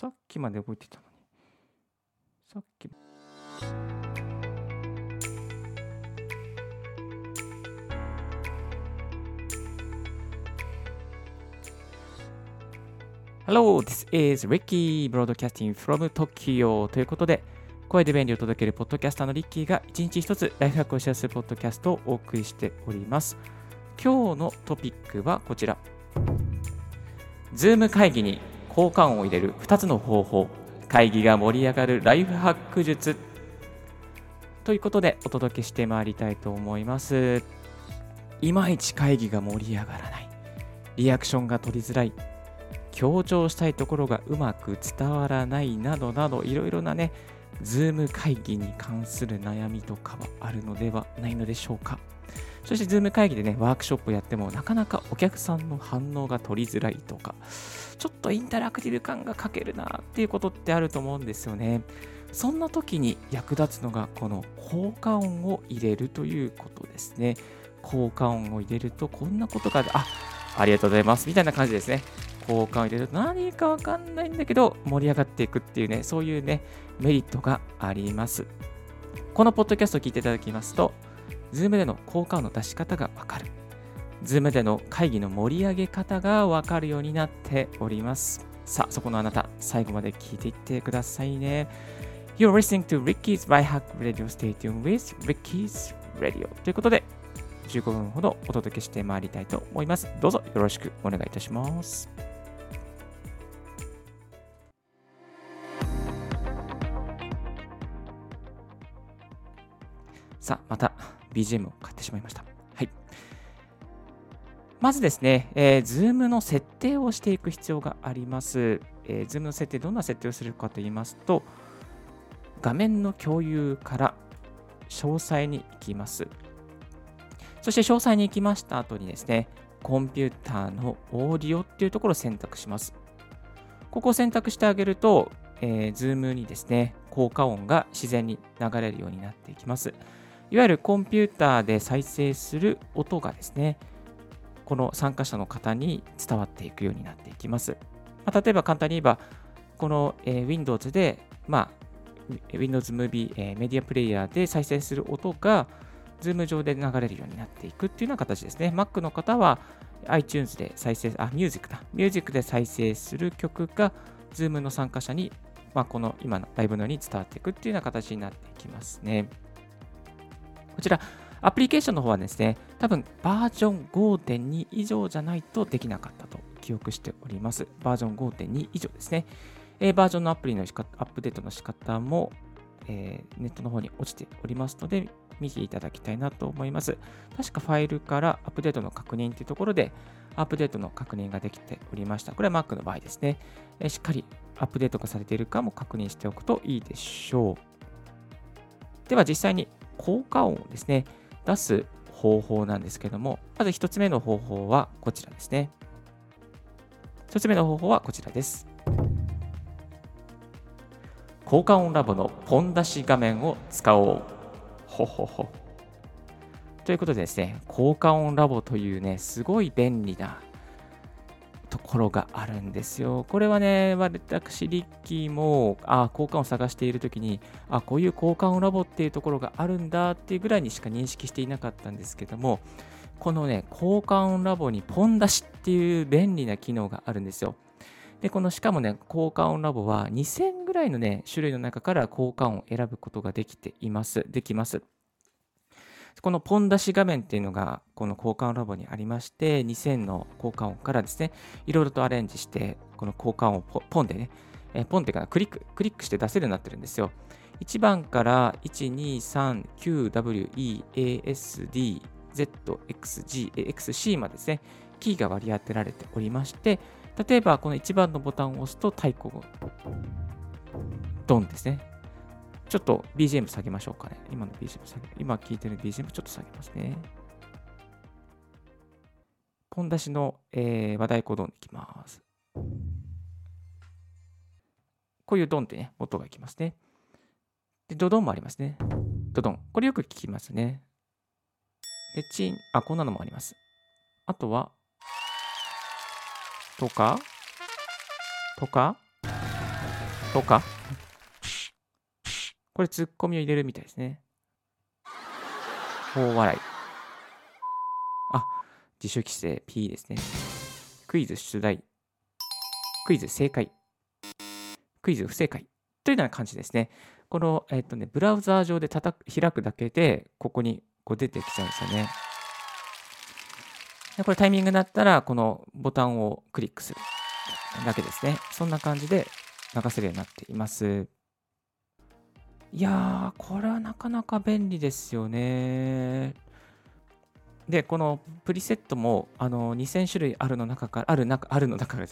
さっきまで動いてたのに。さっき。Hello, this is Ricky Broadcasting from Tokyo ということで、声で便利を届けるポッドキャスターのリッキーが一日一つライフハックをシェアするポッドキャストをお送りしております。今日のトピックはこちら。Zoom 会議に効果音を入れる2つの方法。会議が盛り上がるライフハック術。ということでお届けしてまいりたいと思います。いまいち会議が盛り上がらない。リアクションが取りづらい。強調したいところがうまく伝わらないなどなどいろいろなね、 Zoom 会議に関する悩みとかはあるのではないのでしょうか。そして、 Zoom 会議でね、ワークショップやっても、なかなかお客さんの反応が取りづらいとか、ちょっとインタラクティブ感が欠けるなっていうことってあると思うんですよね。そんな時に役立つのが、この効果音を入れるということですね。効果音を入れると、こんなことが、あ、ありがとうございます。みたいな感じですね。効果を入れると何かわかんないんだけど盛り上がっていくっていうね、そういうね、メリットがあります。このポッドキャストを聞いていただきますと、Zoom での効果音の出し方がわかる。Zoom での会議の盛り上げ方がわかるようになっております。さあ、そこのあなた、最後まで聞いていってくださいね。You're listening to Ricky's Right Hack Radio Stay tuned with Ricky's Radio ということで、15分ほどお届けしてまいりたいと思います。どうぞよろしくお願いいたします。さあ、また BGM を買ってしまいました。はい。まずですね、えー、Zoom の設定をしていく必要があります。えー、Zoom の設定、どんな設定をするかと言いますと、画面の共有から詳細に行きます。そして詳細に行きました後にですね、コンピューターのオーディオっていうところを選択します。ここを選択してあげると、えー、Zoom にですね、効果音が自然に流れるようになっていきます。いわゆるコンピューターで再生する音がですね、この参加者の方に伝わっていくようになっていきます。まあ、例えば簡単に言えば、この、えー、Windows で、まあ、Windows Movie、えー、メディアプレイヤーで再生する音が、Zoom 上で流れるようになっていくっていうような形ですね。Mac の方は iTunes で再生、あ、Music だ。Music で再生する曲が Zoom の参加者に、まあ、この今のライブのように伝わっていくっていうような形になっていきますね。こちら、アプリケーションの方はですね、多分バージョン5.2以上じゃないとできなかったと記憶しております。バージョン5.2以上ですね。えー、バージョンのアプリのアップデートの仕方も、えー、ネットの方に落ちておりますので、見ていただきたいなと思います。確かファイルからアップデートの確認というところで、アップデートの確認ができておりました。これは Mac の場合ですね。え、しっかりアップデートがされているかも確認しておくといいでしょう。では実際に効果音をですね、出す方法なんですけども、まず1つ目の方法はこちらですね。1つ目の方法はこちらです。効果音ラボのポン出し画面を使おう。ほほほ。ということでですね、効果音ラボというね、すごい便利なところがあるんですよ。これはね、私、リッキーも、あ効果音を探しているときに、あこういう効果音ラボっていうところがあるんだっていうぐらいにしか認識していなかったんですけども、このね、効果音ラボにポン出しっていう便利な機能があるんですよ。で、このしかもね、効果音ラボは2000ぐらいのね、種類の中から効果音を選ぶことができています。できます。このポン出し画面っていうのが、この交換ラボにありまして、2000の交換音からですね、いろいろとアレンジして、この交換音をポンでね、えポンっていうかクリック、クリックして出せるようになってるんですよ。1番から 123QWEASDZXGAXC までですね、キーが割り当てられておりまして、例えばこの1番のボタンを押すと太鼓ドンですね。ちょっと BGM 下げましょうかね。今の BGM 下げ、今聞いてる BGM ちょっと下げますね。ポン出しの、えー、和太鼓ドンいきます。こういうドンってね、音がいきますね。で、ドドンもありますね。ドドン。これよく聞きますね。で、チン、あ、こんなのもあります。あとは、とか、とか、とか、これツッコミを入れるみたいですね。大笑い。あ、自主規制 P ですね。クイズ出題。クイズ正解。クイズ不正解。というような感じですね。この、えっ、とね、ブラウザー上で叩く開くだけで、ここにこう出てきちゃうんですよね。でこれタイミングになったら、このボタンをクリックするだけですね。そんな感じで流せるようになっています。いやー、これはなかなか便利ですよね。で、このプリセットもあの2000種類あるの中から、ある中あるの中から。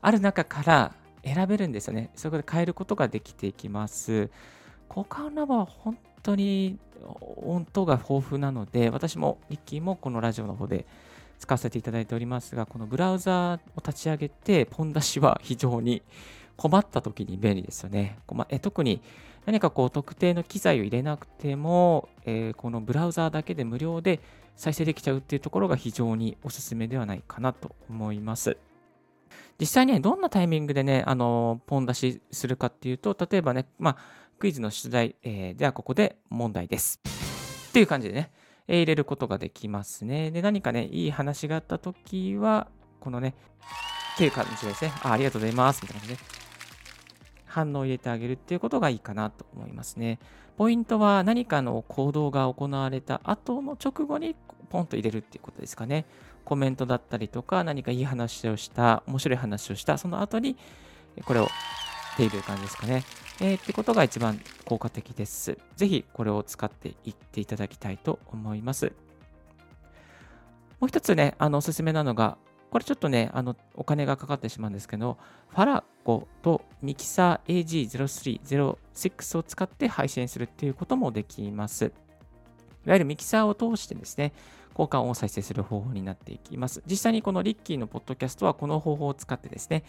ある中から選べるんですよね。そこで変えることができていきます。交換ラボは本当に音頭が豊富なので、私もリッキーもこのラジオの方で使わせていただいておりますが、このブラウザーを立ち上げて、ポン出しは非常に困った時に便利ですよね。え特に何かこう特定の機材を入れなくても、えー、このブラウザーだけで無料で再生できちゃうっていうところが非常におすすめではないかなと思います。実際、ね、どんなタイミングでね、あのポン出しするかっていうと、例えばね、まあ、クイズの出題、えー、ではここで問題です。っていう感じでね、えー、入れることができますね。で、何かね、いい話があったときは、このね、っていう感じですね。あありがとうございます。みたいな感じで、反応を入れてあげるっていうことがいいかなと思いますね。ポイントは何かの行動が行われた後の直後にポンと入れるっていうことですかね。コメントだったりとか、何かいい話をした、面白い話をした、その後にこれをっている感じですかね。えー、ってことが一番効果的です。ぜひこれを使っていっていただきたいと思います。もう一つね、あのおすすめなのが、これちょっとね、あのお金がかかってしまうんですけど、ファラゴとミキサー AG0306 を使って配信するっていうこともできます。いわゆるミキサーを通してですね、交換を再生する方法になっていきます。実際にこのリッキーのポッドキャストはこの方法を使ってですね、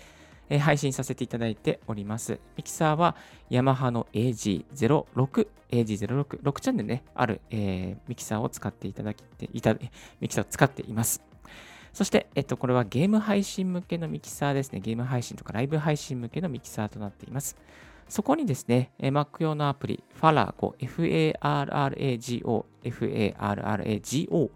え配信させていただいております。ミキサーはヤマハの AG06、AG06、6チャンネルね、ある、えー、ミキサーを使っていただきていた、ミキサーを使っています。そして、えっと、これはゲーム配信向けのミキサーですね。ゲーム配信とかライブ配信向けのミキサーとなっています。そこにですね、Mac 用のアプリ、Farago、F-A-R-R-A-G-O、F-A-R-R-A-G-O、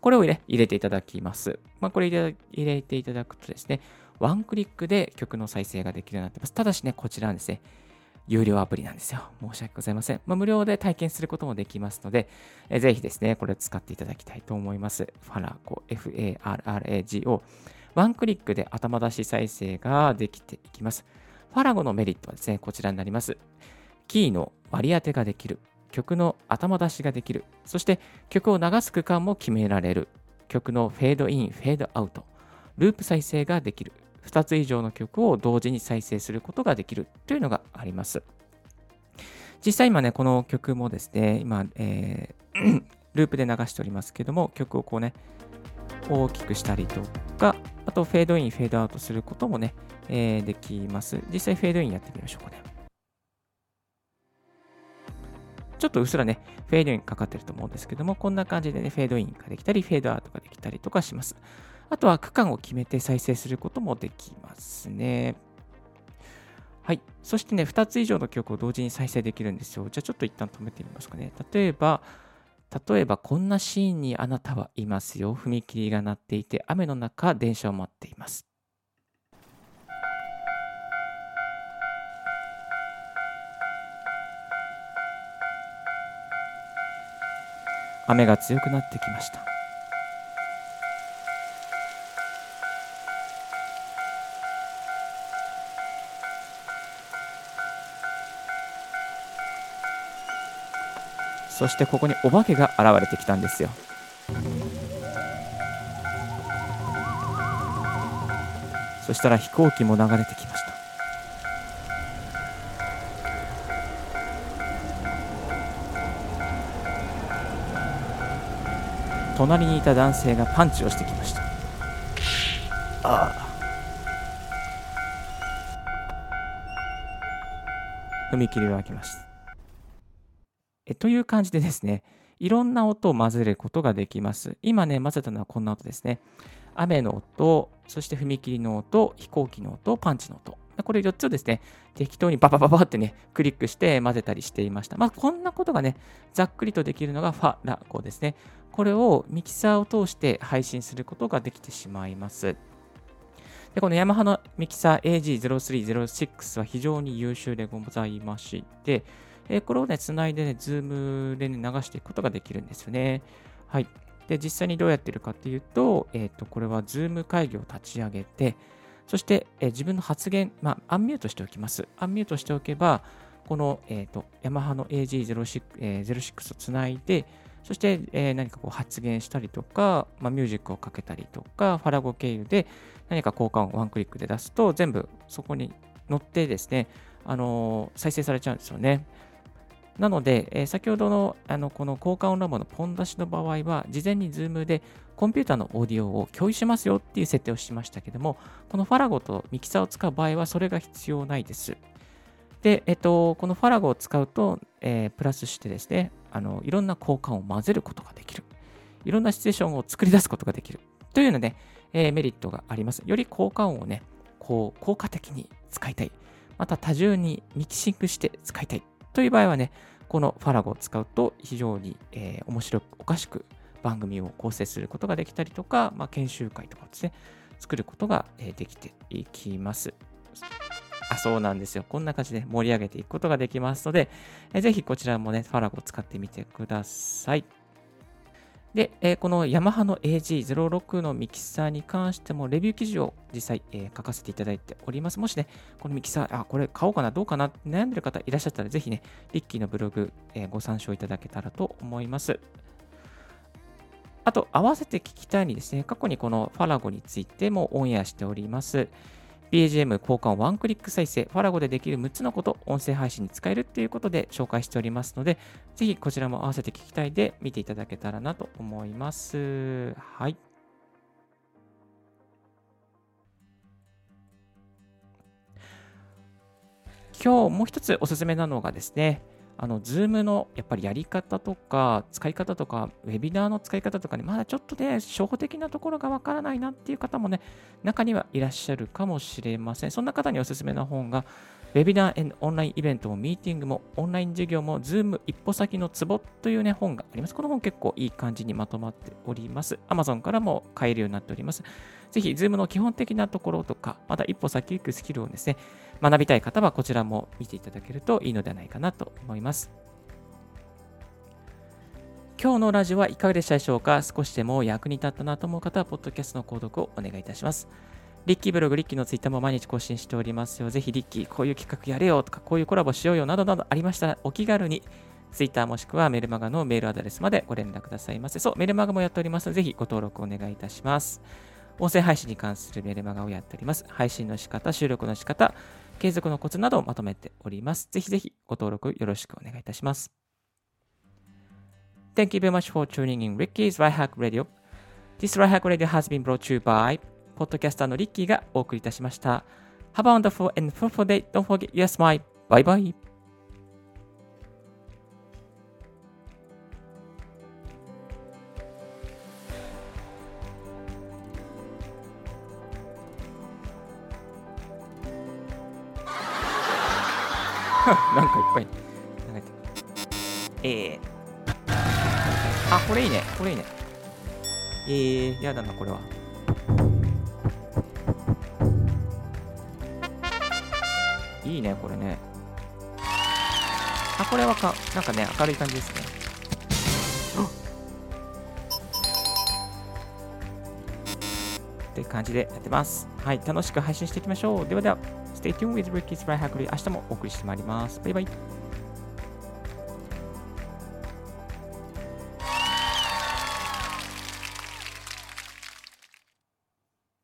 これを、ね、入れていただきます。まあ、これ入れていただくとですね、ワンクリックで曲の再生ができるようになっています。ただしね、こちらはですね、有料アプリなんですよ。申し訳ございません。まあ、無料で体験することもできますので、えー、ぜひですね、これを使っていただきたいと思います。ファラゴ、F-A-R-R-A-G-O。ワンクリックで頭出し再生ができていきます。ファラゴのメリットはですね、こちらになります。キーの割り当てができる。曲の頭出しができる。そして曲を流す区間も決められる。曲のフェードイン、フェードアウト。ループ再生ができる。2つ以上の曲を同時に再生することができるというのがあります。実際今ね、この曲もですね、今、えー、ループで流しておりますけども、曲をこうね、大きくしたりとか、あとフェードイン、フェードアウトすることもね、えー、できます。実際フェードインやってみましょうかね。ちょっとうっすらね、フェードインかかってると思うんですけども、こんな感じでね、フェードインができたり、フェードアウトができたりとかします。あとは区間を決めて再生することもできますね。はい。そしてね、2つ以上の曲を同時に再生できるんですよ。じゃあちょっと一旦止めてみますかね。例えば、例えばこんなシーンにあなたはいますよ。踏切が鳴っていて、雨の中、電車を待っています。雨が強くなってきました。そしてここにお化けが現れてきたんですよ。そしたら飛行機も流れてきました。隣にいた男性がパンチをしてきました。ああ。踏切は開きましたえという感じでですね、いろんな音を混ぜることができます。今ね、混ぜたのはこんな音ですね。雨の音、そして踏切の音、飛行機の音、パンチの音これ4つをですね、適当にババババってね、クリックして混ぜたりしていました。まあ、こんなことがね、ざっくりとできるのが Farrago ですね。これをミキサーを通して配信することができてしまいます。でこのヤマハのミキサー AG0306 は非常に優秀でございまして、えこれをね、つないでね、 Zoom で、ね、流していくことができるんですよね。はい。で、実際にどうやってるかっていうと、えっ、ー、と、これは Zoom 会議を立ち上げて、そして、えー、自分の発言、まあ、アンミュートしておきます。アンミュートしておけば、この、えっ、ー、と、ヤマハの AG06、えー、06をつないで、そして、え、何かこう発言したりとか、まあ、ミュージックをかけたりとか、ファラゴ経由で何か交換をワンクリックで出すと、全部そこに載ってですね、あの、再生されちゃうんですよね。なので、えー、先ほどのあのこの交換音ラボのポン出しの場合は、事前に Zoom でコンピューターのオーディオを共有しますよっていう設定をしましたけども、このファラゴとミキサーを使う場合はそれが必要ないです。で、えっと、このファラゴを使うと、えー、プラスしてですね、あのいろんな交換を混ぜることができる。いろんなシチュエーションを作り出すことができる。というので、えー、メリットがあります。より交換音をね、こう効果的に使いたい。また多重にミキシングして使いたい。という場合はね、このファラゴを使うと非常に、えー、面白く、おかしく番組を構成することができたりとか、まあ、研修会とかですね、作ることができていきます。あ、そうなんですよ。こんな感じで盛り上げていくことができますので、えー、ぜひこちらもね、ファラゴを使ってみてください。で、えー、このヤマハの AG06 のミキサーに関してもレビュー記事を実際、えー、書かせていただいております。もしね、このミキサー、あ、これ買おうかな、どうかな悩んでる方いらっしゃったら、ぜひね、リッキーのブログ、えー、ご参照いただけたらと思います。あと、合わせて聞きたいにですね、過去にこのファラゴについてもオンエアしております。BGM 交換ワンクリック再生、ファラゴでできる6つのこと、音声配信に使えるっていうことで紹介しておりますので、ぜひこちらも合わせて聞きたいで見ていただけたらなと思います。はい。今日もう一つおすすめなのがですね、あの、 Zoom のやっぱりやり方とか、使い方とか、ウェビナーの使い方とかね、まだちょっとね、初歩的なところがわからないなっていう方もね、中にはいらっしゃるかもしれません。そんな方におすすめな本が、ウェビナーオンラインイベントもミーティングもオンライン授業も Zoom 一歩先のツボというね本があります。この本結構いい感じにまとまっております。Amazon からも買えるようになっております。ぜひ、 Zoom の基本的なところとか、また一歩先行くスキルをですね、学びたい方はこちらも見ていただけるといいのではないかなと思います。今日のラジオはいかがでしたでしょうか？少しでも役に立ったなと思う方は、ポッドキャストの購読をお願いいたします。リッキーブログ、リッキーのツイッターも毎日更新しておりますよ。ぜひリッキー、こういう企画やれよとか、こういうコラボしようよなどなどありましたら、お気軽にツイッターもしくはメルマガのメールアドレスまでご連絡くださいませ。そう、メルマガもやっておりますので、ぜひご登録お願いいたします。音声配信に関するメルマガをやっております。配信の仕方、収録の仕方、継続のコツなどをまとめております。ぜひぜひご登録よろしくお願いいたします。Thank you very much for tuning in Ricky's Right Hack Radio. This Right Hack Radio has been brought to you by ポッドキャスターのリッキーがお送りいたしました。Have a wonderful and fruitful day. Don't forget your smile. Bye bye. なんかいっぱい流れてる。えー、あ、これいいね。これいいね。えー、やだな、これは。いいね、これね。あ、これはか、なんかね、明るい感じですね。って感じでやってます。はい、楽しく配信していきましょう。ではでは、Stay tuned with Ricky's Right Hack 明日もお送りしてまいります。バイバイ。